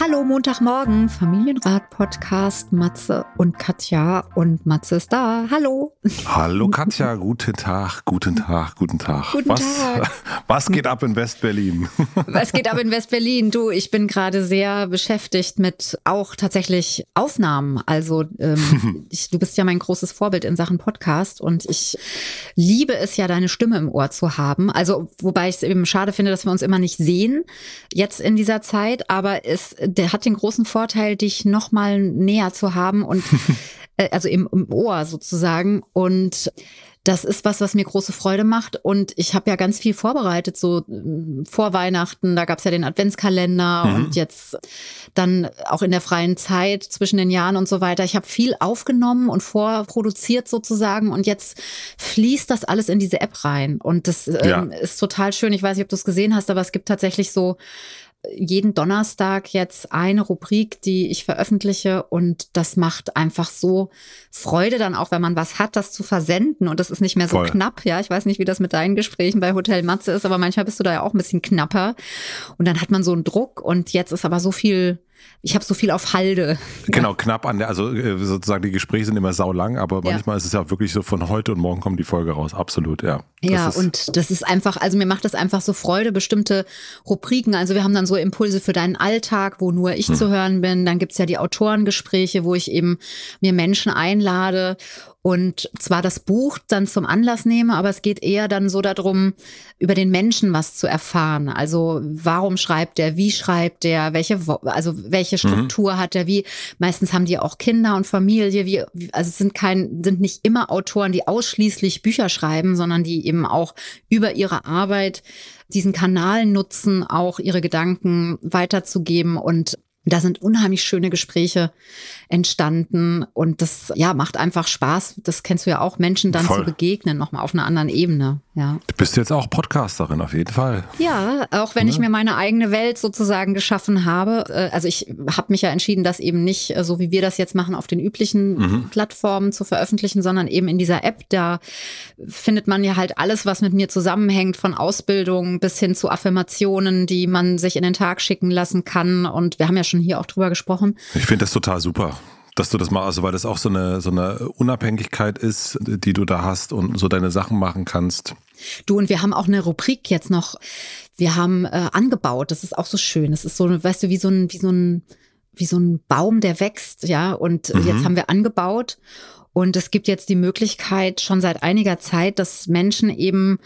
Hallo Montagmorgen, Familienrat-Podcast, Matze und Katja. Und Matze ist da. Hallo. Hallo Katja, guten Tag, guten Tag, guten Tag. Guten was, Tag. was geht ab in West-Berlin? Was geht ab in West-Berlin? Du, ich bin gerade sehr beschäftigt mit auch tatsächlich Aufnahmen. Also ähm, ich, du bist ja mein großes Vorbild in Sachen Podcast und ich liebe es ja, deine Stimme im Ohr zu haben. Also wobei ich es eben schade finde, dass wir uns immer nicht sehen jetzt in dieser Zeit, aber es der hat den großen Vorteil, dich noch mal näher zu haben und äh, also im, im Ohr sozusagen und das ist was, was mir große Freude macht. Und ich habe ja ganz viel vorbereitet, so äh, vor Weihnachten, da gab es ja den Adventskalender mhm. und jetzt dann auch in der freien Zeit zwischen den Jahren und so weiter. Ich habe viel aufgenommen und vorproduziert sozusagen und jetzt fließt das alles in diese App rein. Und das ja. ähm, ist total schön. Ich weiß nicht, ob du es gesehen hast, aber es gibt tatsächlich so jeden Donnerstag jetzt eine Rubrik, die ich veröffentliche und das macht einfach so Freude dann auch, wenn man was hat, das zu versenden und das ist nicht mehr so Voll. knapp. Ja, ich weiß nicht, wie das mit deinen Gesprächen bei Hotel Matze ist, aber manchmal bist du da ja auch ein bisschen knapper und dann hat man so einen Druck und jetzt ist aber so viel ich habe so viel auf Halde. Genau, knapp an der, also äh, sozusagen die Gespräche sind immer saulang, aber manchmal ist es ja wirklich so von heute und morgen kommt die Folge raus. Absolut, ja. Das ja, und das ist einfach, also mir macht das einfach so Freude, bestimmte Rubriken. Also wir haben dann so Impulse für deinen Alltag, wo nur ich hm. zu hören bin. Dann gibt's ja die Autorengespräche, wo ich eben mir Menschen einlade und zwar das Buch dann zum Anlass nehme, aber es geht eher dann so darum, über den Menschen was zu erfahren. Also warum schreibt der, wie schreibt der, welche, also welche mhm. Struktur mhm. hat er, wie, meistens haben die auch Kinder und Familie, wie, also es sind kein, sind nicht immer Autoren, die ausschließlich Bücher schreiben, sondern die eben auch über ihre Arbeit diesen Kanal nutzen, auch ihre Gedanken weiterzugeben und da sind unheimlich schöne Gespräche entstanden und das ja macht einfach Spaß. Das kennst du ja auch, Menschen dann Voll. zu begegnen, nochmal auf einer anderen Ebene. Ja. Du bist jetzt auch Podcasterin auf jeden Fall. Ja, auch wenn ja. ich mir meine eigene Welt sozusagen geschaffen habe. Äh, also ich habe mich ja entschieden, das eben nicht äh, so wie wir das jetzt machen auf den üblichen mhm. Plattformen zu veröffentlichen, sondern eben in dieser App. Da findet man ja halt alles, was mit mir zusammenhängt, von Ausbildung bis hin zu Affirmationen, die man sich in den Tag schicken lassen kann. Und wir haben ja schon hier auch drüber gesprochen. Ich finde das total super dass du das machst, also weil das auch so eine, so eine Unabhängigkeit ist, die du da hast und so deine Sachen machen kannst. Du, und wir haben auch eine Rubrik jetzt noch, wir haben äh, angebaut, das ist auch so schön. Das ist so, weißt du, wie so ein, wie so ein, wie so ein Baum, der wächst, ja. Und mhm. jetzt haben wir angebaut. Und es gibt jetzt die Möglichkeit schon seit einiger Zeit, dass Menschen eben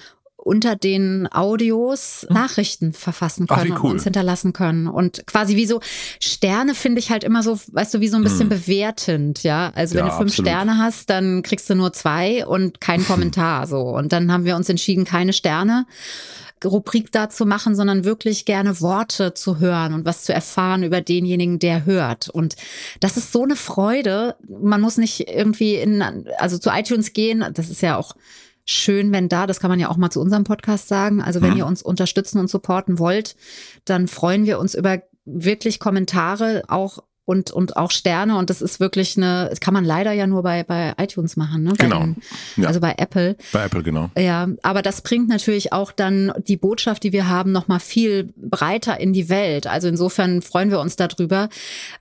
unter den Audios hm. Nachrichten verfassen können Ach, cool. und uns hinterlassen können. Und quasi wie so Sterne finde ich halt immer so, weißt du, wie so ein bisschen hm. bewertend, ja. Also wenn ja, du fünf absolut. Sterne hast, dann kriegst du nur zwei und keinen Kommentar so. Und dann haben wir uns entschieden, keine Sterne. Rubrik da zu machen, sondern wirklich gerne Worte zu hören und was zu erfahren über denjenigen, der hört. Und das ist so eine Freude. Man muss nicht irgendwie in, also zu iTunes gehen. Das ist ja auch schön, wenn da, das kann man ja auch mal zu unserem Podcast sagen, also wenn hm. ihr uns unterstützen und supporten wollt, dann freuen wir uns über wirklich Kommentare, auch und, und auch Sterne. Und das ist wirklich eine, das kann man leider ja nur bei, bei iTunes machen, ne? Bei genau. Den, ja. Also bei Apple. Bei Apple, genau. Ja, aber das bringt natürlich auch dann die Botschaft, die wir haben, nochmal viel breiter in die Welt. Also insofern freuen wir uns darüber.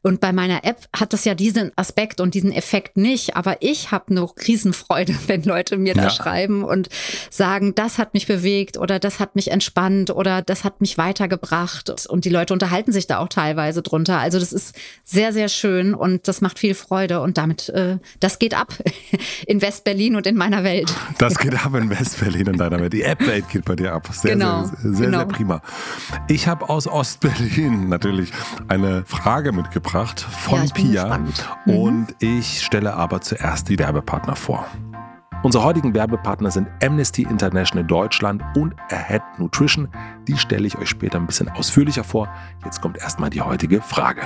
Und bei meiner App hat das ja diesen Aspekt und diesen Effekt nicht. Aber ich habe eine Riesenfreude, wenn Leute mir da ja. schreiben und sagen, das hat mich bewegt oder das hat mich entspannt oder das hat mich weitergebracht. Und die Leute unterhalten sich da auch teilweise drunter. Also das ist sehr, sehr schön und das macht viel Freude und damit, äh, das geht ab in West-Berlin und in meiner Welt. Das geht ab in West-Berlin und deiner Welt. Die App-Welt geht bei dir ab. Sehr, genau, sehr, sehr, genau. sehr prima. Ich habe aus Ost-Berlin natürlich eine Frage mitgebracht von ja, Pia mhm. und ich stelle aber zuerst die Werbepartner vor. Unsere heutigen Werbepartner sind Amnesty International Deutschland und Ahead Nutrition. Die stelle ich euch später ein bisschen ausführlicher vor. Jetzt kommt erstmal die heutige Frage.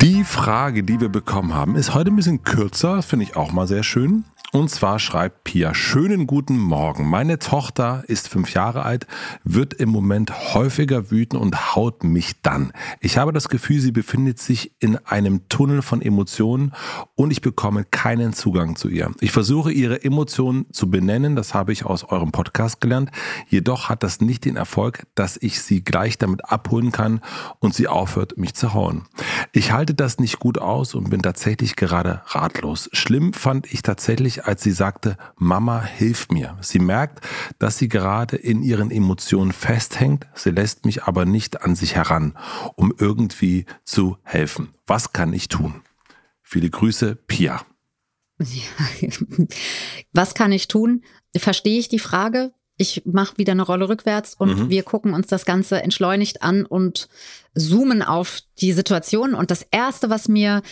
Die Frage, die wir bekommen haben, ist heute ein bisschen kürzer, finde ich auch mal sehr schön. Und zwar schreibt Pia, schönen guten Morgen. Meine Tochter ist fünf Jahre alt, wird im Moment häufiger wüten und haut mich dann. Ich habe das Gefühl, sie befindet sich in einem Tunnel von Emotionen und ich bekomme keinen Zugang zu ihr. Ich versuche ihre Emotionen zu benennen, das habe ich aus eurem Podcast gelernt. Jedoch hat das nicht den Erfolg, dass ich sie gleich damit abholen kann und sie aufhört, mich zu hauen. Ich halte das nicht gut aus und bin tatsächlich gerade ratlos. Schlimm fand ich tatsächlich als sie sagte, Mama, hilf mir. Sie merkt, dass sie gerade in ihren Emotionen festhängt, sie lässt mich aber nicht an sich heran, um irgendwie zu helfen. Was kann ich tun? Viele Grüße, Pia. Ja. Was kann ich tun? Verstehe ich die Frage? Ich mache wieder eine Rolle rückwärts und mhm. wir gucken uns das Ganze entschleunigt an und zoomen auf die Situation. Und das Erste, was mir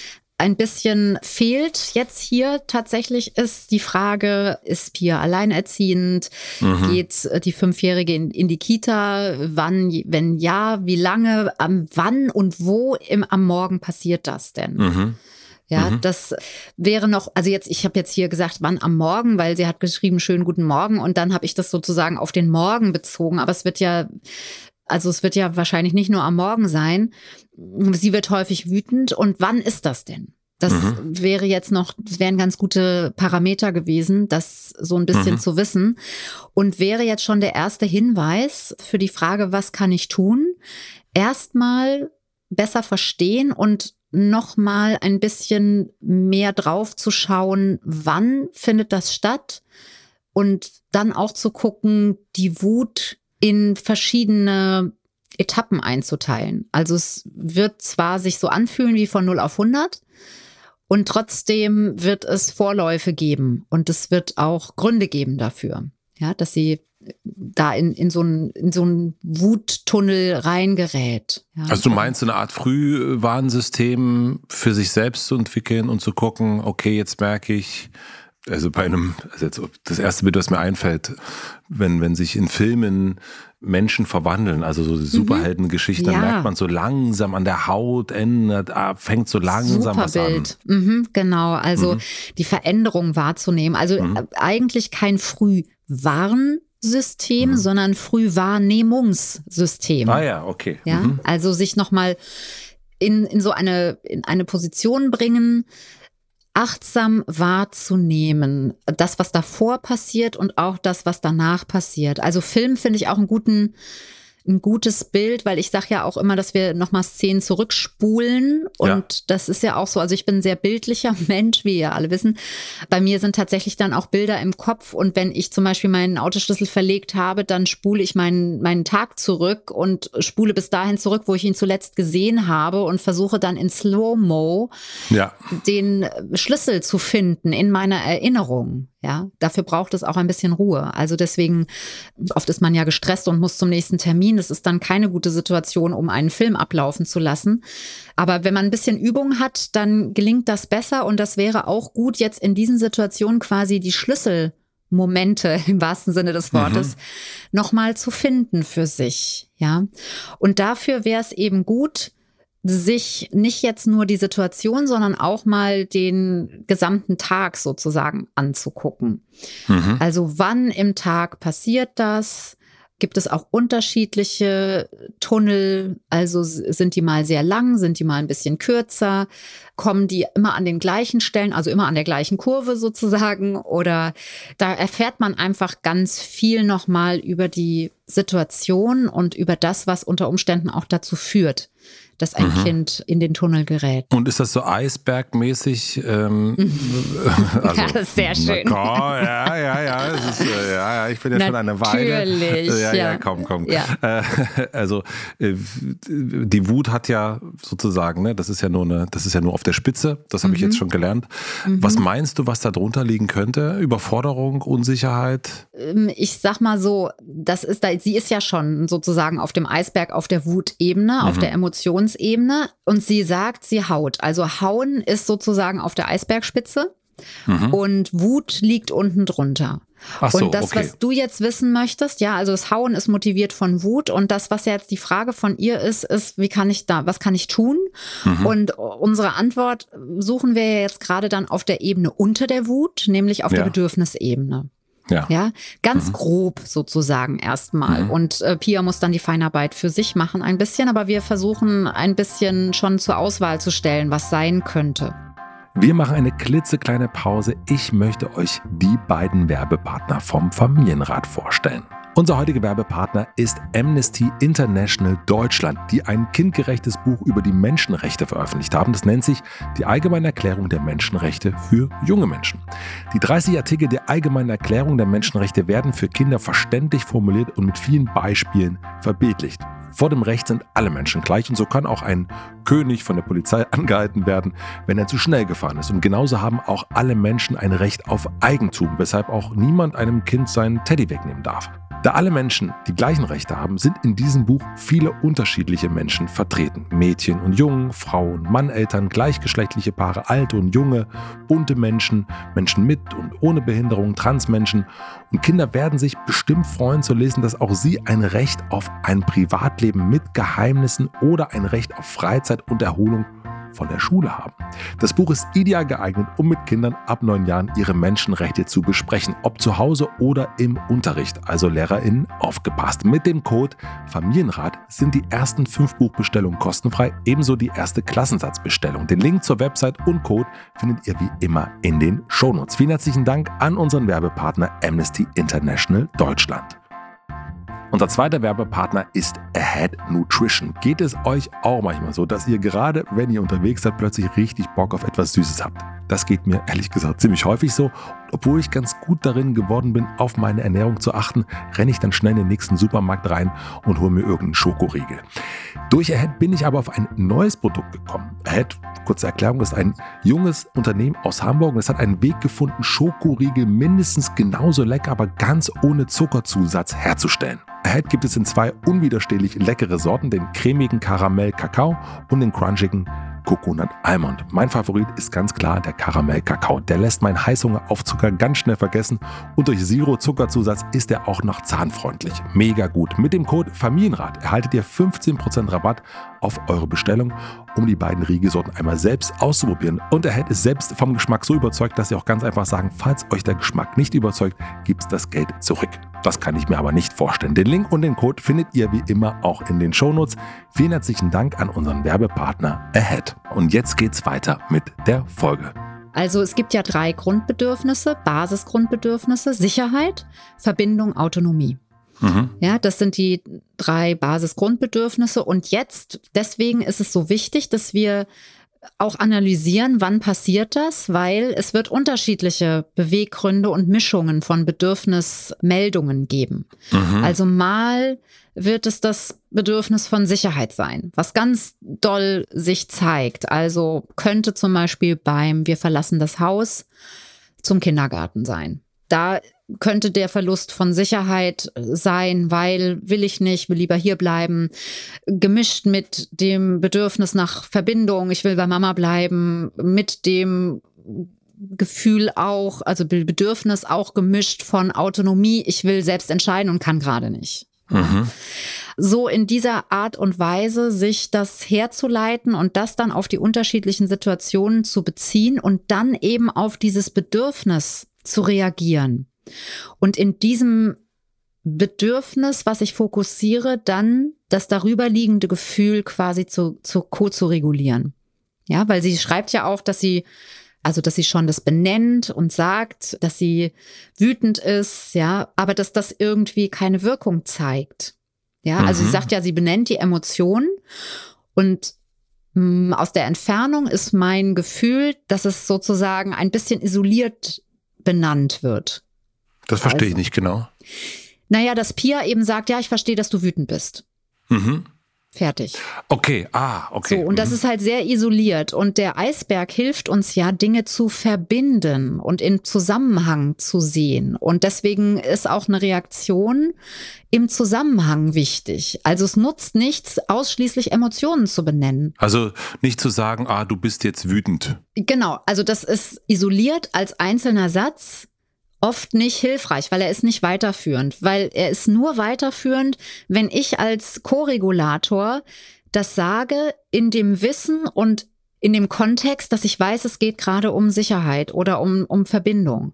ein bisschen fehlt jetzt hier tatsächlich ist die Frage, ist Pia alleinerziehend? Mhm. Geht äh, die Fünfjährige in, in, die Kita? Wann, wenn ja, wie lange? Am wann und wo im, am Morgen passiert das denn? Mhm. Ja, mhm. das wäre noch, also jetzt, ich habe jetzt hier gesagt, wann am Morgen, weil sie hat geschrieben, schönen guten Morgen und dann habe ich das sozusagen auf den Morgen bezogen, aber es wird ja also es wird ja wahrscheinlich nicht nur am Morgen sein. Sie wird häufig wütend. Und wann ist das denn? Das mhm. wäre jetzt noch, das wären ganz gute Parameter gewesen, das so ein bisschen mhm. zu wissen. Und wäre jetzt schon der erste Hinweis für die Frage, was kann ich tun? Erstmal besser verstehen und nochmal ein bisschen mehr drauf zu schauen, wann findet das statt? Und dann auch zu gucken, die Wut in verschiedene Etappen einzuteilen. Also es wird zwar sich so anfühlen wie von 0 auf 100 und trotzdem wird es Vorläufe geben und es wird auch Gründe geben dafür, ja, dass sie da in, in so einen in so einen Wuttunnel reingerät. Ja. Also du meinst eine Art Frühwarnsystem für sich selbst zu entwickeln und zu gucken, okay, jetzt merke ich, also bei einem, also jetzt das erste Bild, was mir einfällt, wenn, wenn sich in Filmen Menschen verwandeln, also so Superheldengeschichten, mhm. ja. dann merkt man so langsam an der Haut ändert, ah, fängt so langsam Super was an. Mhm, genau, also mhm. die Veränderung wahrzunehmen. Also mhm. eigentlich kein Frühwarnsystem, mhm. sondern Frühwahrnehmungssystem. Ah ja, okay. Ja, mhm. also sich nochmal in, in so eine, in eine Position bringen, achtsam wahrzunehmen, das, was davor passiert und auch das, was danach passiert. Also Film finde ich auch einen guten ein gutes Bild, weil ich sage ja auch immer, dass wir nochmal Szenen zurückspulen. Und ja. das ist ja auch so, also ich bin ein sehr bildlicher Mensch, wie ihr alle wissen. Bei mir sind tatsächlich dann auch Bilder im Kopf. Und wenn ich zum Beispiel meinen Autoschlüssel verlegt habe, dann spule ich meinen, meinen Tag zurück und spule bis dahin zurück, wo ich ihn zuletzt gesehen habe und versuche dann in Slow-Mo ja. den Schlüssel zu finden in meiner Erinnerung. Ja, dafür braucht es auch ein bisschen Ruhe. Also deswegen, oft ist man ja gestresst und muss zum nächsten Termin. Das ist dann keine gute Situation, um einen Film ablaufen zu lassen. Aber wenn man ein bisschen Übung hat, dann gelingt das besser. Und das wäre auch gut, jetzt in diesen Situationen quasi die Schlüsselmomente im wahrsten Sinne des Wortes mhm. nochmal zu finden für sich. Ja. Und dafür wäre es eben gut, sich nicht jetzt nur die Situation, sondern auch mal den gesamten Tag sozusagen anzugucken. Mhm. Also wann im Tag passiert das? Gibt es auch unterschiedliche Tunnel? Also sind die mal sehr lang, sind die mal ein bisschen kürzer? Kommen die immer an den gleichen Stellen, also immer an der gleichen Kurve sozusagen? Oder da erfährt man einfach ganz viel nochmal über die Situation und über das, was unter Umständen auch dazu führt, dass ein mhm. Kind in den Tunnel gerät. Und ist das so Eisbergmäßig? Ähm, also, ja, das ist sehr schön. Na, ja, ja, ja, ist, äh, ja, ich bin ja schon eine Weile. Natürlich. Ja, ja, komm, komm. Ja. Äh, also äh, die Wut hat ja sozusagen, ne, das ist ja nur eine, das ist ja nur auf der Spitze. Das habe mhm. ich jetzt mhm. schon gelernt. Mhm. Was meinst du, was da drunter liegen könnte? Überforderung, Unsicherheit? Ähm, ich sag mal so, das ist da, sie ist ja schon sozusagen auf dem Eisberg, auf der Wutebene, auf mhm. der Emotions Emotionsebene und sie sagt, sie haut. Also hauen ist sozusagen auf der Eisbergspitze mhm. und Wut liegt unten drunter. Ach so, und das, okay. was du jetzt wissen möchtest, ja, also das Hauen ist motiviert von Wut und das, was ja jetzt die Frage von ihr ist, ist, wie kann ich da, was kann ich tun? Mhm. Und unsere Antwort suchen wir ja jetzt gerade dann auf der Ebene unter der Wut, nämlich auf ja. der Bedürfnisebene. Ja. ja, ganz mhm. grob sozusagen erstmal. Mhm. Und äh, Pia muss dann die Feinarbeit für sich machen ein bisschen, aber wir versuchen ein bisschen schon zur Auswahl zu stellen, was sein könnte. Wir machen eine klitzekleine Pause. Ich möchte euch die beiden Werbepartner vom Familienrat vorstellen. Unser heutiger Werbepartner ist Amnesty International Deutschland, die ein kindgerechtes Buch über die Menschenrechte veröffentlicht haben. Das nennt sich die Allgemeine Erklärung der Menschenrechte für junge Menschen. Die 30 Artikel der Allgemeinen Erklärung der Menschenrechte werden für Kinder verständlich formuliert und mit vielen Beispielen verbildlicht. Vor dem Recht sind alle Menschen gleich und so kann auch ein König von der Polizei angehalten werden, wenn er zu schnell gefahren ist. Und genauso haben auch alle Menschen ein Recht auf Eigentum, weshalb auch niemand einem Kind seinen Teddy wegnehmen darf. Da alle Menschen die gleichen Rechte haben, sind in diesem Buch viele unterschiedliche Menschen vertreten. Mädchen und Jungen, Frauen, Mann, Eltern, gleichgeschlechtliche Paare, alte und junge, bunte Menschen, Menschen mit und ohne Behinderung, Transmenschen. Und Kinder werden sich bestimmt freuen zu lesen, dass auch sie ein Recht auf ein Privatleben mit Geheimnissen oder ein Recht auf Freizeit und Erholung von der Schule haben. Das Buch ist ideal geeignet, um mit Kindern ab neun Jahren ihre Menschenrechte zu besprechen, ob zu Hause oder im Unterricht. Also LehrerInnen aufgepasst. Mit dem Code Familienrat sind die ersten fünf Buchbestellungen kostenfrei, ebenso die erste Klassensatzbestellung. Den Link zur Website und Code findet ihr wie immer in den Shownotes. Vielen herzlichen Dank an unseren Werbepartner Amnesty International Deutschland. Unser zweiter Werbepartner ist Ahead Nutrition. Geht es euch auch manchmal so, dass ihr gerade, wenn ihr unterwegs seid, plötzlich richtig Bock auf etwas Süßes habt? Das geht mir ehrlich gesagt ziemlich häufig so. Obwohl ich ganz gut darin geworden bin, auf meine Ernährung zu achten, renne ich dann schnell in den nächsten Supermarkt rein und hole mir irgendeinen Schokoriegel. Durch Ahead bin ich aber auf ein neues Produkt gekommen. Ahead, kurze Erklärung, ist ein junges Unternehmen aus Hamburg und es hat einen Weg gefunden, Schokoriegel mindestens genauso lecker, aber ganz ohne Zuckerzusatz herzustellen. Ahead gibt es in zwei unwiderstehlich leckere Sorten, den cremigen Karamell Kakao und den crunchigen Coconut Almond. Mein Favorit ist ganz klar der Karamell Kakao. Der lässt meinen Heißhunger auf Zucker ganz schnell vergessen und durch Zero Zuckerzusatz ist er auch noch zahnfreundlich. Mega gut. Mit dem Code Familienrat erhaltet ihr 15% Rabatt auf eure Bestellung, um die beiden Riegelsorten einmal selbst auszuprobieren. Und Ahead ist selbst vom Geschmack so überzeugt, dass sie auch ganz einfach sagen, falls euch der Geschmack nicht überzeugt, gibt es das Geld zurück. Das kann ich mir aber nicht vorstellen. Den Link und den Code findet ihr wie immer auch in den Shownotes. Vielen herzlichen Dank an unseren Werbepartner Ahead. Und jetzt geht's weiter mit der Folge. Also es gibt ja drei Grundbedürfnisse, Basisgrundbedürfnisse, Sicherheit, Verbindung, Autonomie. Mhm. Ja, das sind die drei Basisgrundbedürfnisse. Und jetzt, deswegen ist es so wichtig, dass wir auch analysieren, wann passiert das, weil es wird unterschiedliche Beweggründe und Mischungen von Bedürfnismeldungen geben. Mhm. Also mal wird es das Bedürfnis von Sicherheit sein, was ganz doll sich zeigt. Also könnte zum Beispiel beim Wir verlassen das Haus zum Kindergarten sein. Da könnte der Verlust von Sicherheit sein, weil will ich nicht, will lieber hier bleiben, gemischt mit dem Bedürfnis nach Verbindung, ich will bei Mama bleiben, mit dem Gefühl auch, also Bedürfnis auch gemischt von Autonomie, ich will selbst entscheiden und kann gerade nicht. Mhm. So in dieser Art und Weise sich das herzuleiten und das dann auf die unterschiedlichen Situationen zu beziehen und dann eben auf dieses Bedürfnis zu reagieren. Und in diesem Bedürfnis, was ich fokussiere, dann das darüberliegende Gefühl quasi zu, zu co zu regulieren. Ja, weil sie schreibt ja auch, dass sie also, dass sie schon das benennt und sagt, dass sie wütend ist, ja, aber dass das irgendwie keine Wirkung zeigt. Ja, also mhm. sie sagt ja, sie benennt die Emotionen und mh, mm, aus der Entfernung ist mein Gefühl, dass es sozusagen ein bisschen isoliert benannt wird. Das verstehe also, ich nicht genau. Naja, dass Pia eben sagt, ja, ich verstehe, dass du wütend bist. Mhm. Fertig. Okay, ah, okay. So, und das mhm. ist halt sehr isoliert. Und der Eisberg hilft uns ja, Dinge zu verbinden und in Zusammenhang zu sehen. Und deswegen ist auch eine Reaktion im Zusammenhang wichtig. Also es nutzt nichts, ausschließlich Emotionen zu benennen. Also nicht zu sagen, ah, du bist jetzt wütend. Genau, also das ist isoliert als einzelner Satz oft nicht hilfreich, weil er ist nicht weiterführend, weil er ist nur weiterführend, wenn ich als Co-Regulator das sage in dem Wissen und in dem Kontext, dass ich weiß, es geht gerade um Sicherheit oder um, um Verbindung.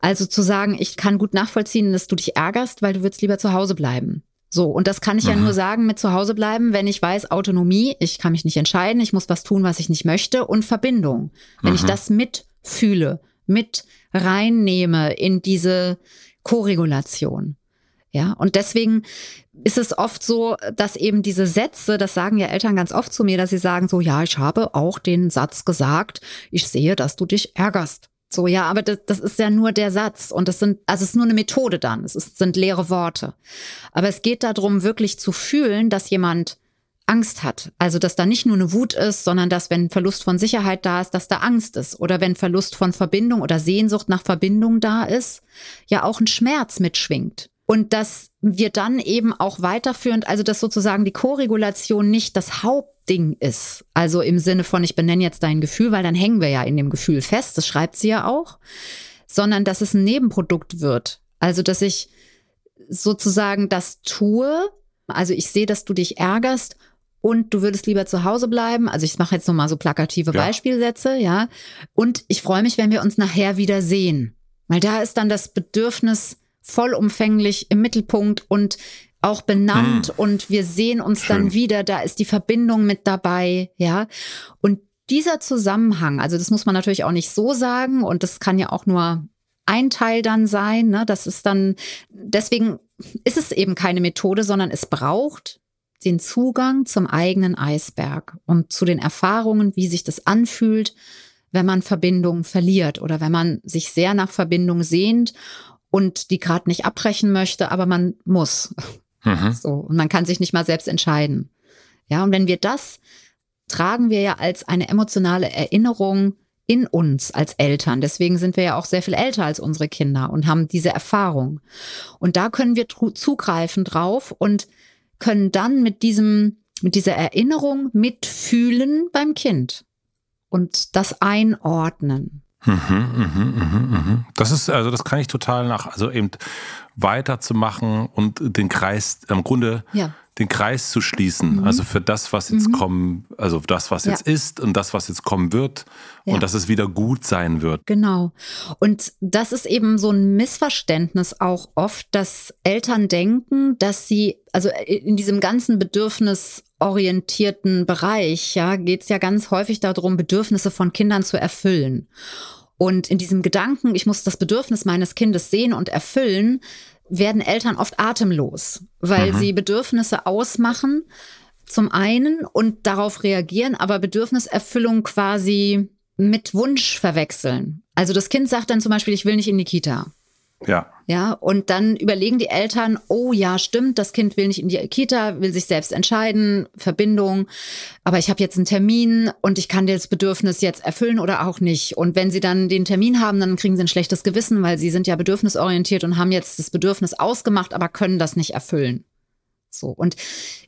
Also zu sagen, ich kann gut nachvollziehen, dass du dich ärgerst, weil du würdest lieber zu Hause bleiben. So, und das kann ich mhm. ja nur sagen mit zu Hause bleiben, wenn ich weiß, Autonomie, ich kann mich nicht entscheiden, ich muss was tun, was ich nicht möchte, und Verbindung. Wenn mhm. ich das mitfühle, mit reinnehme in diese Koregulation. Ja, und deswegen ist es oft so, dass eben diese Sätze, das sagen ja Eltern ganz oft zu mir, dass sie sagen so, ja, ich habe auch den Satz gesagt, ich sehe, dass du dich ärgerst. So, ja, aber das, das ist ja nur der Satz und das sind, also es ist nur eine Methode dann, es ist, sind leere Worte. Aber es geht darum, wirklich zu fühlen, dass jemand Angst hat. Also, dass da nicht nur eine Wut ist, sondern dass, wenn Verlust von Sicherheit da ist, dass da Angst ist. Oder wenn Verlust von Verbindung oder Sehnsucht nach Verbindung da ist, ja auch ein Schmerz mitschwingt. Und dass wir dann eben auch weiterführend, also dass sozusagen die Koregulation nicht das Hauptding ist. Also im Sinne von, ich benenne jetzt dein Gefühl, weil dann hängen wir ja in dem Gefühl fest, das schreibt sie ja auch, sondern dass es ein Nebenprodukt wird. Also, dass ich sozusagen das tue, also ich sehe, dass du dich ärgerst und du würdest lieber zu Hause bleiben. Also ich mache jetzt nochmal so plakative ja. Beispielsätze, ja. Und ich freue mich, wenn wir uns nachher wieder sehen. Weil da ist dann das Bedürfnis vollumfänglich im Mittelpunkt und auch benannt hm. und wir sehen uns Schön. dann wieder, da ist die Verbindung mit dabei, ja. Und dieser Zusammenhang, also das muss man natürlich auch nicht so sagen und das kann ja auch nur ein Teil dann sein, ne? Das ist dann, deswegen ist es eben keine Methode, sondern es braucht den Zugang zum eigenen Eisberg und zu den Erfahrungen, wie sich das anfühlt, wenn man Verbindung verliert oder wenn man sich sehr nach Verbindung sehnt und die gerade nicht abbrechen möchte, aber man muss. Mhm. So, und man kann sich nicht mal selbst entscheiden. Ja, und wenn wir das tragen wir ja als eine emotionale Erinnerung in uns als Eltern. Deswegen sind wir ja auch sehr viel älter als unsere Kinder und haben diese Erfahrung. Und da können wir zugreifen drauf und können dann mit diesem, mit dieser Erinnerung mitfühlen beim Kind und das einordnen. Mhm, mh, mh, mh. Das ist, also das kann ich total nach, also eben weiterzumachen und den Kreis im Grunde ja den Kreis zu schließen. Mhm. Also für das, was jetzt mhm. kommen, also das, was jetzt ja. ist und das, was jetzt kommen wird ja. und dass es wieder gut sein wird. Genau. Und das ist eben so ein Missverständnis auch oft, dass Eltern denken, dass sie, also in diesem ganzen bedürfnisorientierten Bereich, ja, geht es ja ganz häufig darum, Bedürfnisse von Kindern zu erfüllen. Und in diesem Gedanken, ich muss das Bedürfnis meines Kindes sehen und erfüllen, werden Eltern oft atemlos, weil mhm. sie Bedürfnisse ausmachen, zum einen und darauf reagieren, aber Bedürfniserfüllung quasi mit Wunsch verwechseln. Also das Kind sagt dann zum Beispiel, ich will nicht in die Kita. Ja. Ja, und dann überlegen die Eltern, oh ja, stimmt, das Kind will nicht in die Kita, will sich selbst entscheiden, Verbindung, aber ich habe jetzt einen Termin und ich kann das Bedürfnis jetzt erfüllen oder auch nicht. Und wenn sie dann den Termin haben, dann kriegen sie ein schlechtes Gewissen, weil sie sind ja bedürfnisorientiert und haben jetzt das Bedürfnis ausgemacht, aber können das nicht erfüllen. So. Und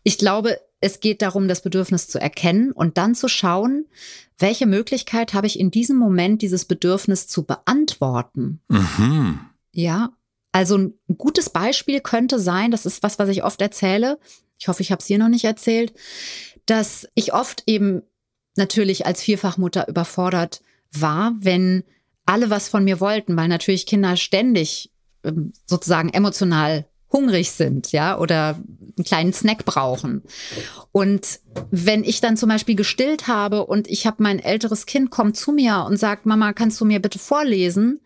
ich glaube, es geht darum, das Bedürfnis zu erkennen und dann zu schauen, welche Möglichkeit habe ich in diesem Moment, dieses Bedürfnis zu beantworten. Mhm. Ja, also ein gutes Beispiel könnte sein, das ist was, was ich oft erzähle. Ich hoffe, ich habe es hier noch nicht erzählt, dass ich oft eben natürlich als Vierfachmutter überfordert war, wenn alle was von mir wollten, weil natürlich Kinder ständig ähm, sozusagen emotional hungrig sind, ja, oder einen kleinen Snack brauchen. Und wenn ich dann zum Beispiel gestillt habe und ich habe mein älteres Kind kommt zu mir und sagt, Mama, kannst du mir bitte vorlesen?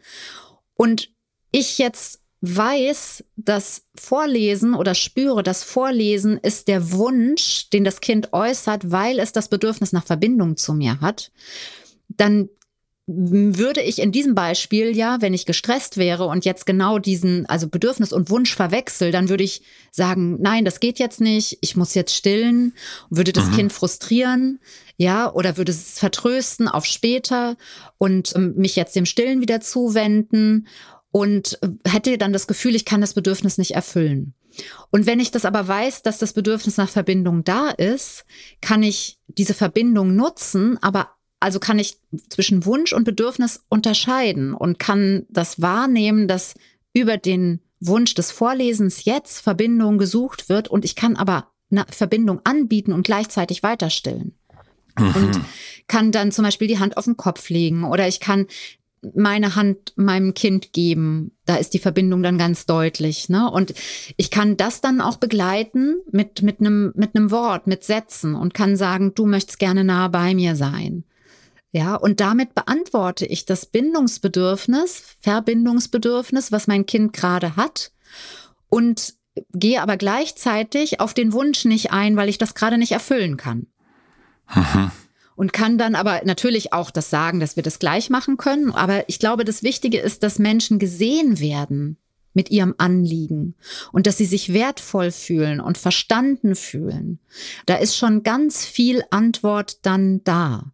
Und ich jetzt weiß, dass Vorlesen oder spüre, dass Vorlesen ist der Wunsch, den das Kind äußert, weil es das Bedürfnis nach Verbindung zu mir hat, dann würde ich in diesem Beispiel ja, wenn ich gestresst wäre und jetzt genau diesen, also Bedürfnis und Wunsch verwechsel, dann würde ich sagen, nein, das geht jetzt nicht, ich muss jetzt stillen, würde das mhm. Kind frustrieren, ja, oder würde es vertrösten auf später und ähm, mich jetzt dem Stillen wieder zuwenden und äh, hätte dann das Gefühl, ich kann das Bedürfnis nicht erfüllen. Und wenn ich das aber weiß, dass das Bedürfnis nach Verbindung da ist, kann ich diese Verbindung nutzen, aber also kann ich zwischen Wunsch und Bedürfnis unterscheiden und kann das wahrnehmen, dass über den Wunsch des Vorlesens jetzt Verbindung gesucht wird und ich kann aber eine Verbindung anbieten und gleichzeitig weiterstillen. Mhm. Und kann dann zum Beispiel die Hand auf den Kopf legen oder ich kann meine Hand meinem Kind geben. Da ist die Verbindung dann ganz deutlich. Ne? Und ich kann das dann auch begleiten mit, einem, mit einem Wort, mit Sätzen und kann sagen, du möchtest gerne nah bei mir sein. Ja, und damit beantworte ich das Bindungsbedürfnis, Verbindungsbedürfnis, was mein Kind gerade hat und gehe aber gleichzeitig auf den Wunsch nicht ein, weil ich das gerade nicht erfüllen kann. Mhm. Und kann dann aber natürlich auch das sagen, dass wir das gleich machen können. Aber ich glaube, das Wichtige ist, dass Menschen gesehen werden mit ihrem Anliegen und dass sie sich wertvoll fühlen und verstanden fühlen. Da ist schon ganz viel Antwort dann da.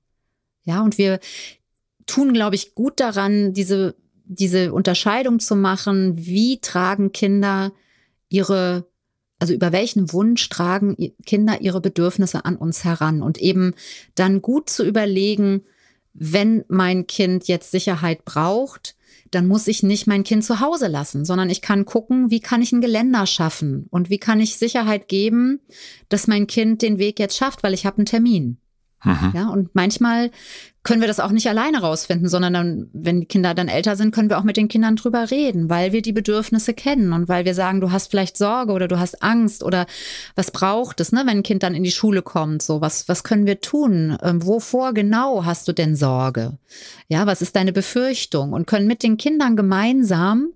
Ja, und wir tun, glaube ich, gut daran, diese, diese Unterscheidung zu machen, wie tragen Kinder ihre, also über welchen Wunsch tragen Kinder ihre Bedürfnisse an uns heran und eben dann gut zu überlegen, wenn mein Kind jetzt Sicherheit braucht, dann muss ich nicht mein Kind zu Hause lassen, sondern ich kann gucken, wie kann ich ein Geländer schaffen und wie kann ich Sicherheit geben, dass mein Kind den Weg jetzt schafft, weil ich habe einen Termin. Mhm. Ja, und manchmal können wir das auch nicht alleine rausfinden, sondern dann, wenn die Kinder dann älter sind, können wir auch mit den Kindern drüber reden, weil wir die Bedürfnisse kennen und weil wir sagen, du hast vielleicht Sorge oder du hast Angst oder was braucht es, ne, wenn ein Kind dann in die Schule kommt, so was, was können wir tun? Ähm, wovor genau hast du denn Sorge? Ja, was ist deine Befürchtung? Und können mit den Kindern gemeinsam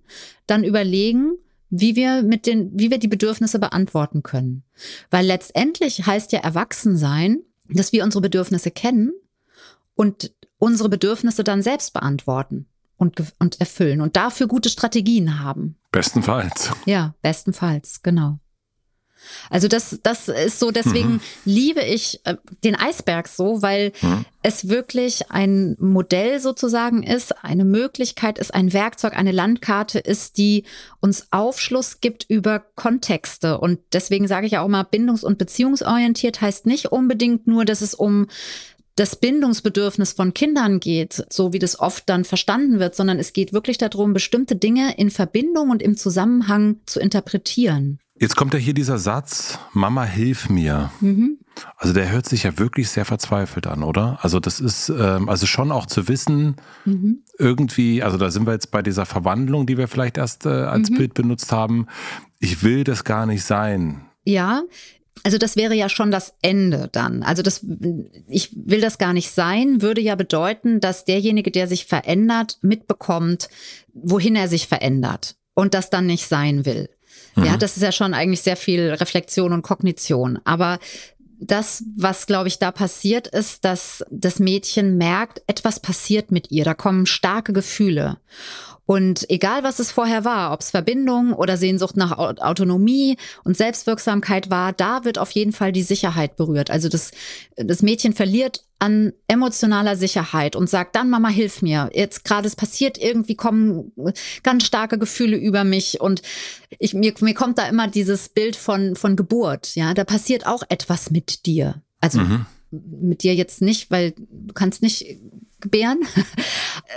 dann überlegen, wie wir mit den, wie wir die Bedürfnisse beantworten können. Weil letztendlich heißt ja Erwachsensein, dass wir unsere Bedürfnisse kennen und unsere Bedürfnisse dann selbst beantworten und, und erfüllen und dafür gute Strategien haben. Bestenfalls. Ja, bestenfalls, genau. Also das, das ist so, deswegen mhm. liebe ich äh, den Eisberg so, weil mhm. es wirklich ein Modell sozusagen ist, eine Möglichkeit ist, ein Werkzeug, eine Landkarte ist, die uns Aufschluss gibt über Kontexte. Und deswegen sage ich auch immer, bindungs- und beziehungsorientiert heißt nicht unbedingt nur, dass es um das Bindungsbedürfnis von Kindern geht, so wie das oft dann verstanden wird, sondern es geht wirklich darum, bestimmte Dinge in Verbindung und im Zusammenhang zu interpretieren. Jetzt kommt ja hier dieser Satz, Mama, hilf mir. Mhm. Also der hört sich ja wirklich sehr verzweifelt an, oder? Also das ist, ähm, also schon auch zu wissen, mhm. irgendwie, also da sind wir jetzt bei dieser Verwandlung, die wir vielleicht erst äh, als mhm. Bild benutzt haben. Ich will das gar nicht sein. Ja, also das wäre ja schon das Ende dann. Also das, ich will das gar nicht sein, würde ja bedeuten, dass derjenige, der sich verändert, mitbekommt, wohin er sich verändert und das dann nicht sein will. Mhm. Ja, das ist ja schon eigentlich sehr viel Reflexion und Kognition. Aber das, was, glaube ich, da passiert, ist, dass das Mädchen merkt, etwas passiert mit ihr. Da kommen starke Gefühle. Und egal, was es vorher war, ob es Verbindung oder Sehnsucht nach Autonomie und Selbstwirksamkeit war, da wird auf jeden Fall die Sicherheit berührt. Also das, das Mädchen verliert an emotionaler Sicherheit und sagt dann, Mama, hilf mir. Jetzt gerade es passiert, irgendwie kommen ganz starke Gefühle über mich und ich, mir, mir kommt da immer dieses Bild von, von Geburt. Ja, da passiert auch etwas mit dir. Also mhm. mit dir jetzt nicht, weil du kannst nicht gebären.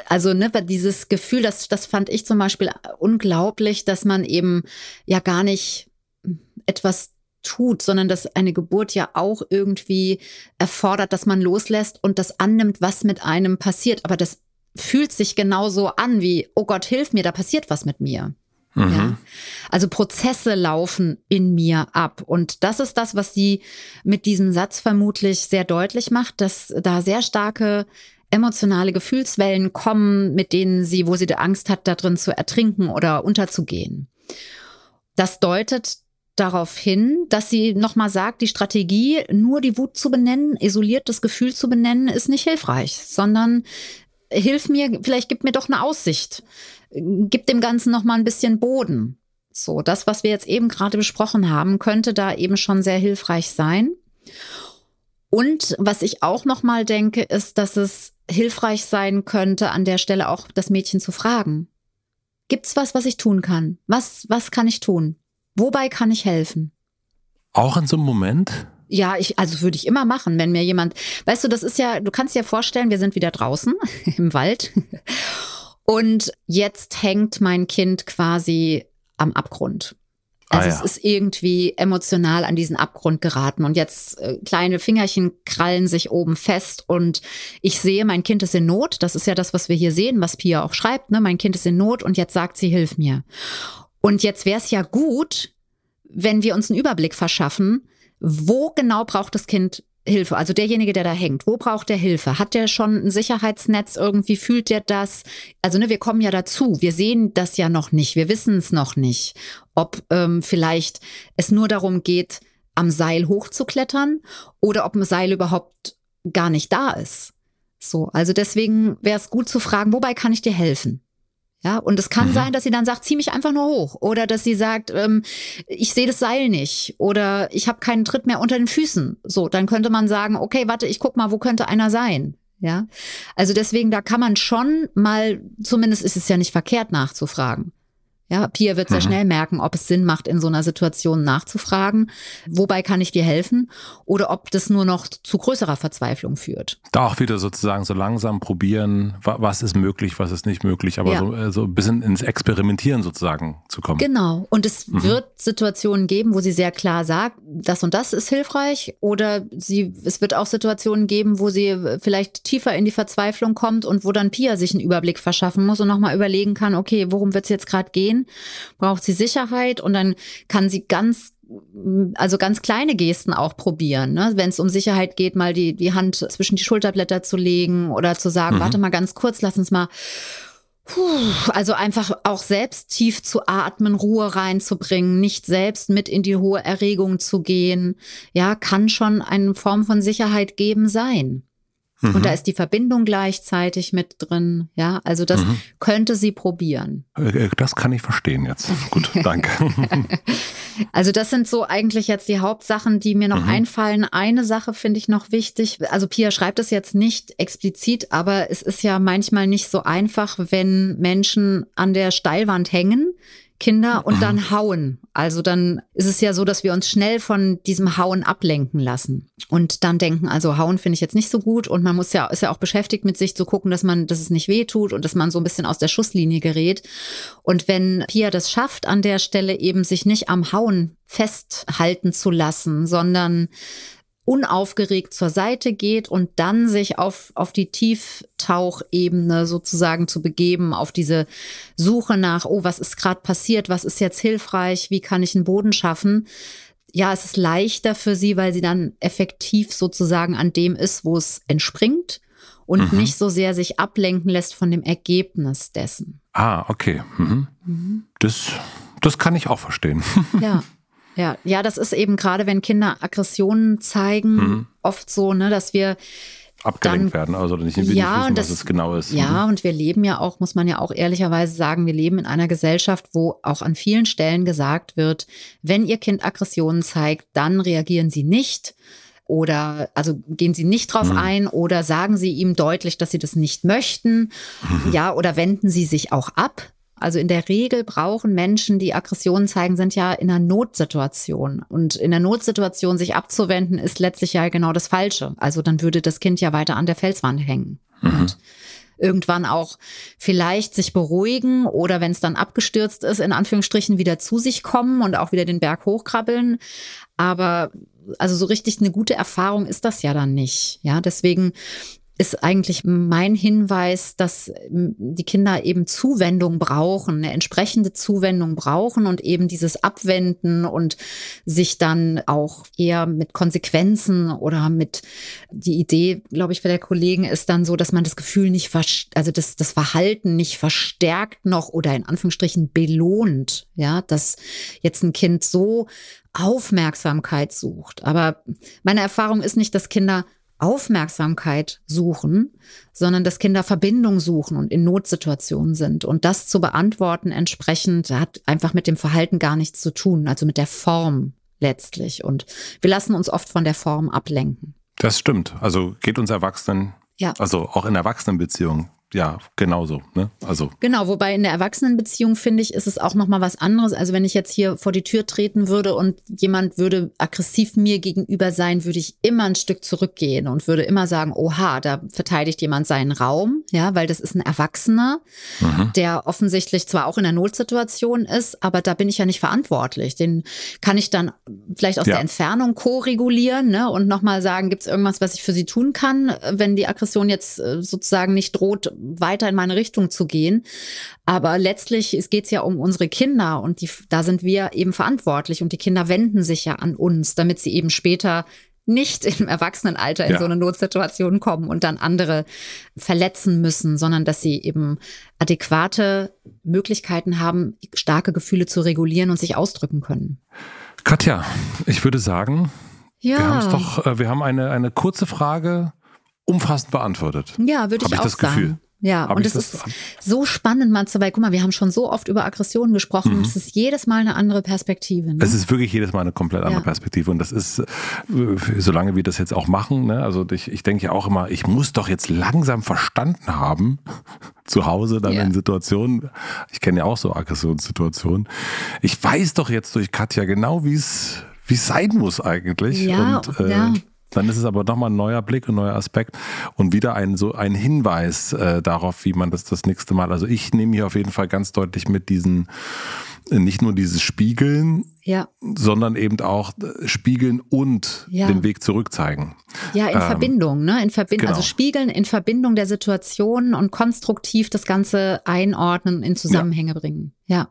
Also ne, dieses Gefühl, das, das fand ich zum Beispiel unglaublich, dass man eben ja gar nicht etwas tut, sondern dass eine Geburt ja auch irgendwie erfordert, dass man loslässt und das annimmt, was mit einem passiert. Aber das fühlt sich genauso an wie, oh Gott, hilf mir, da passiert was mit mir. Mhm. Ja? Also Prozesse laufen in mir ab. Und das ist das, was sie mit diesem Satz vermutlich sehr deutlich macht, dass da sehr starke emotionale Gefühlswellen kommen, mit denen sie, wo sie die Angst hat, da drin zu ertrinken oder unterzugehen. Das deutet darauf hin, dass sie nochmal sagt, die Strategie, nur die Wut zu benennen, isoliert das Gefühl zu benennen, ist nicht hilfreich, sondern hilf mir, vielleicht gib mir doch eine Aussicht, gib dem Ganzen nochmal ein bisschen Boden. So, das, was wir jetzt eben gerade besprochen haben, könnte da eben schon sehr hilfreich sein. Und was ich auch nochmal denke, ist, dass es hilfreich sein könnte, an der Stelle auch das Mädchen zu fragen. Gibt's was, was ich tun kann? Was, was kann ich tun? Wobei kann ich helfen? Auch in so einem Moment? Ja, ich, also würde ich immer machen, wenn mir jemand, weißt du, das ist ja, du kannst dir vorstellen, wir sind wieder draußen im Wald und jetzt hängt mein Kind quasi am Abgrund. Also ah, ja. es ist irgendwie emotional an diesen Abgrund geraten und jetzt äh, kleine Fingerchen krallen sich oben fest und ich sehe, mein Kind ist in Not. Das ist ja das, was wir hier sehen, was Pia auch schreibt. Ne? Mein Kind ist in Not und jetzt sagt sie, hilf mir. Und jetzt wäre es ja gut, wenn wir uns einen Überblick verschaffen, wo genau braucht das Kind Hilfe? Also derjenige, der da hängt, wo braucht der Hilfe? Hat der schon ein Sicherheitsnetz irgendwie? Fühlt der das? Also ne, wir kommen ja dazu. Wir sehen das ja noch nicht. Wir wissen es noch nicht, ob ähm, vielleicht es nur darum geht, am Seil hochzuklettern oder ob ein Seil überhaupt gar nicht da ist. So, also deswegen wäre es gut zu fragen, wobei kann ich dir helfen? Ja, und es kann mhm. sein, dass sie dann sagt, zieh mich einfach nur hoch. Oder dass sie sagt, ähm, ich sehe das Seil nicht. Oder ich habe keinen Tritt mehr unter den Füßen. So, dann könnte man sagen, okay, warte, ich guck mal, wo könnte einer sein. Ja, also deswegen, da kann man schon mal, zumindest ist es ja nicht verkehrt nachzufragen. Ja, Pia wird sehr mhm. schnell merken, ob es Sinn macht, in so einer Situation nachzufragen, wobei kann ich dir helfen oder ob das nur noch zu größerer Verzweiflung führt. Da auch wieder sozusagen so langsam probieren, was ist möglich, was ist nicht möglich, aber ja. so, äh, so ein bisschen ins Experimentieren sozusagen zu kommen. Genau. Und es mhm. wird Situationen geben, wo sie sehr klar sagt, das und das ist hilfreich oder sie, es wird auch Situationen geben, wo sie vielleicht tiefer in die Verzweiflung kommt und wo dann Pia sich einen Überblick verschaffen muss und nochmal überlegen kann, okay, worum wird es jetzt gerade gehen? Braucht sie Sicherheit und dann kann sie ganz also ganz kleine Gesten auch probieren, ne? wenn es um Sicherheit geht, mal die, die Hand zwischen die Schulterblätter zu legen oder zu sagen, mhm. warte mal ganz kurz, lass uns mal also einfach auch selbst tief zu atmen, Ruhe reinzubringen, nicht selbst mit in die hohe Erregung zu gehen, ja, kann schon eine Form von Sicherheit geben sein. Mhm. Und da ist die Verbindung gleichzeitig mit drin. Ja, also das mhm. könnte sie probieren. Äh, äh, das kann ich verstehen jetzt. Gut, danke. also das sind so eigentlich jetzt die Hauptsachen, die mir noch mhm. einfallen. Eine Sache finde ich noch wichtig. Also Pia schreibt es jetzt nicht explizit, aber es ist ja manchmal nicht so einfach, wenn Menschen an der Steilwand hängen Kinder und dann hauen. Also dann ist es ja so, dass wir uns schnell von diesem Hauen ablenken lassen und dann denken, also hauen finde ich jetzt nicht so gut und man muss ja ist ja auch beschäftigt mit sich zu gucken, dass man dass es nicht weh tut und dass man so ein bisschen aus der Schusslinie gerät. Und wenn Pia das schafft an der Stelle eben sich nicht am Hauen festhalten zu lassen, sondern unaufgeregt zur Seite geht und dann sich auf, auf die Tieftauchebene sozusagen zu begeben, auf diese Suche nach, oh, was ist gerade passiert, was ist jetzt hilfreich, wie kann ich einen Boden schaffen. Ja, es ist leichter für sie, weil sie dann effektiv sozusagen an dem ist, wo es entspringt und mhm. nicht so sehr sich ablenken lässt von dem Ergebnis dessen. Ah, okay. Mhm. Mhm. Das, das kann ich auch verstehen. Ja. Ja, ja, das ist eben gerade, wenn Kinder Aggressionen zeigen, mhm. oft so, ne, dass wir abgelenkt dann, werden, also nicht, nicht ja, wissen, das, was es genau ist. Ja, mhm. und wir leben ja auch, muss man ja auch ehrlicherweise sagen, wir leben in einer Gesellschaft, wo auch an vielen Stellen gesagt wird, wenn ihr Kind Aggressionen zeigt, dann reagieren sie nicht oder also gehen sie nicht drauf mhm. ein oder sagen sie ihm deutlich, dass sie das nicht möchten, mhm. ja, oder wenden sie sich auch ab. Also in der Regel brauchen Menschen, die Aggressionen zeigen, sind ja in einer Notsituation. Und in der Notsituation sich abzuwenden, ist letztlich ja genau das Falsche. Also dann würde das Kind ja weiter an der Felswand hängen. Mhm. Und irgendwann auch vielleicht sich beruhigen oder wenn es dann abgestürzt ist, in Anführungsstrichen wieder zu sich kommen und auch wieder den Berg hochkrabbeln. Aber also so richtig eine gute Erfahrung ist das ja dann nicht. Ja, deswegen ist eigentlich mein Hinweis, dass ähm, die Kinder eben Zuwendung brauchen, eine entsprechende Zuwendung brauchen und eben dieses Abwenden und sich dann auch eher mit Konsequenzen oder mit die Idee, glaube ich, für der Kollegen ist dann so, dass man das Gefühl nicht, also das, das Verhalten nicht verstärkt noch oder in Anführungsstrichen belohnt, ja, dass jetzt ein Kind so Aufmerksamkeit sucht. Aber meine Erfahrung ist nicht, dass Kinder Aufmerksamkeit suchen, sondern dass Kinder Verbindung suchen und in Notsituationen sind. Und das zu beantworten entsprechend hat einfach mit dem Verhalten gar nichts zu tun, also mit der Form letztlich. Und wir lassen uns oft von der Form ablenken. Das stimmt. Also geht uns Erwachsenen, ja. also auch in Erwachsenenbeziehungen ja, genauso. Ne? Also. Genau, wobei in der Erwachsenenbeziehung finde ich, ist es auch nochmal was anderes. Also wenn ich jetzt hier vor die Tür treten würde und jemand würde aggressiv mir gegenüber sein, würde ich immer ein Stück zurückgehen und würde immer sagen, oha, da verteidigt jemand seinen Raum, ja, weil das ist ein Erwachsener, mhm. der offensichtlich zwar auch in der Notsituation ist, aber da bin ich ja nicht verantwortlich. Den kann ich dann vielleicht aus ja. der Entfernung ko-regulieren ne? und nochmal sagen, gibt es irgendwas, was ich für sie tun kann, wenn die Aggression jetzt äh, sozusagen nicht droht, weiter in meine Richtung zu gehen. Aber letztlich geht es ja um unsere Kinder und die, da sind wir eben verantwortlich und die Kinder wenden sich ja an uns, damit sie eben später nicht im Erwachsenenalter in ja. so eine Notsituation kommen und dann andere verletzen müssen, sondern dass sie eben adäquate Möglichkeiten haben, starke Gefühle zu regulieren und sich ausdrücken können. Katja, ich würde sagen, ja. wir haben doch, äh, wir haben eine, eine kurze Frage umfassend beantwortet. Ja, würde ich, ich auch das sagen. Gefühl. Ja, Hab und es ist so spannend mal zu, weil guck mal, wir haben schon so oft über Aggressionen gesprochen. Mhm. Es ist jedes Mal eine andere Perspektive. Ne? Es ist wirklich jedes Mal eine komplett andere ja. Perspektive. Und das ist, äh, solange wir das jetzt auch machen, ne, also ich, ich denke ja auch immer, ich muss doch jetzt langsam verstanden haben, zu Hause dann ja. in Situationen, ich kenne ja auch so Aggressionssituationen. Ich weiß doch jetzt durch Katja genau, wie es wie es sein muss eigentlich. Ja, und, äh, ja. Dann ist es aber nochmal ein neuer Blick, ein neuer Aspekt und wieder ein so ein Hinweis äh, darauf, wie man das das nächste Mal. Also ich nehme hier auf jeden Fall ganz deutlich mit diesen äh, nicht nur dieses Spiegeln, ja. sondern eben auch äh, Spiegeln und ja. den Weg zurückzeigen. Ja, in ähm, Verbindung, ne? In Verbindung, genau. also Spiegeln in Verbindung der Situation und konstruktiv das Ganze einordnen, in Zusammenhänge ja. bringen. Ja.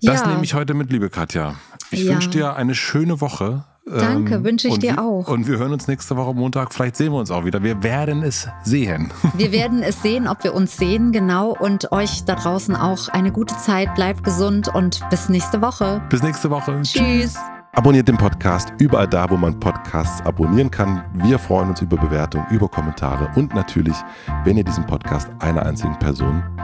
Das nehme ich heute mit, liebe Katja. Ich wünsche dir eine schöne Woche. Danke, ähm, wünsche ich dir wir, auch. Und wir hören uns nächste Woche Montag. Vielleicht sehen wir uns auch wieder. Wir werden es sehen. Wir werden es sehen, ob wir uns sehen, genau. Und euch da draußen auch eine gute Zeit. Bleibt gesund und bis nächste Woche. Bis nächste Woche. Tschüss. Abonniert den Podcast überall da, wo man Podcasts abonnieren kann. Wir freuen uns über Bewertungen, über Kommentare und natürlich, wenn ihr diesen Podcast einer einzigen Person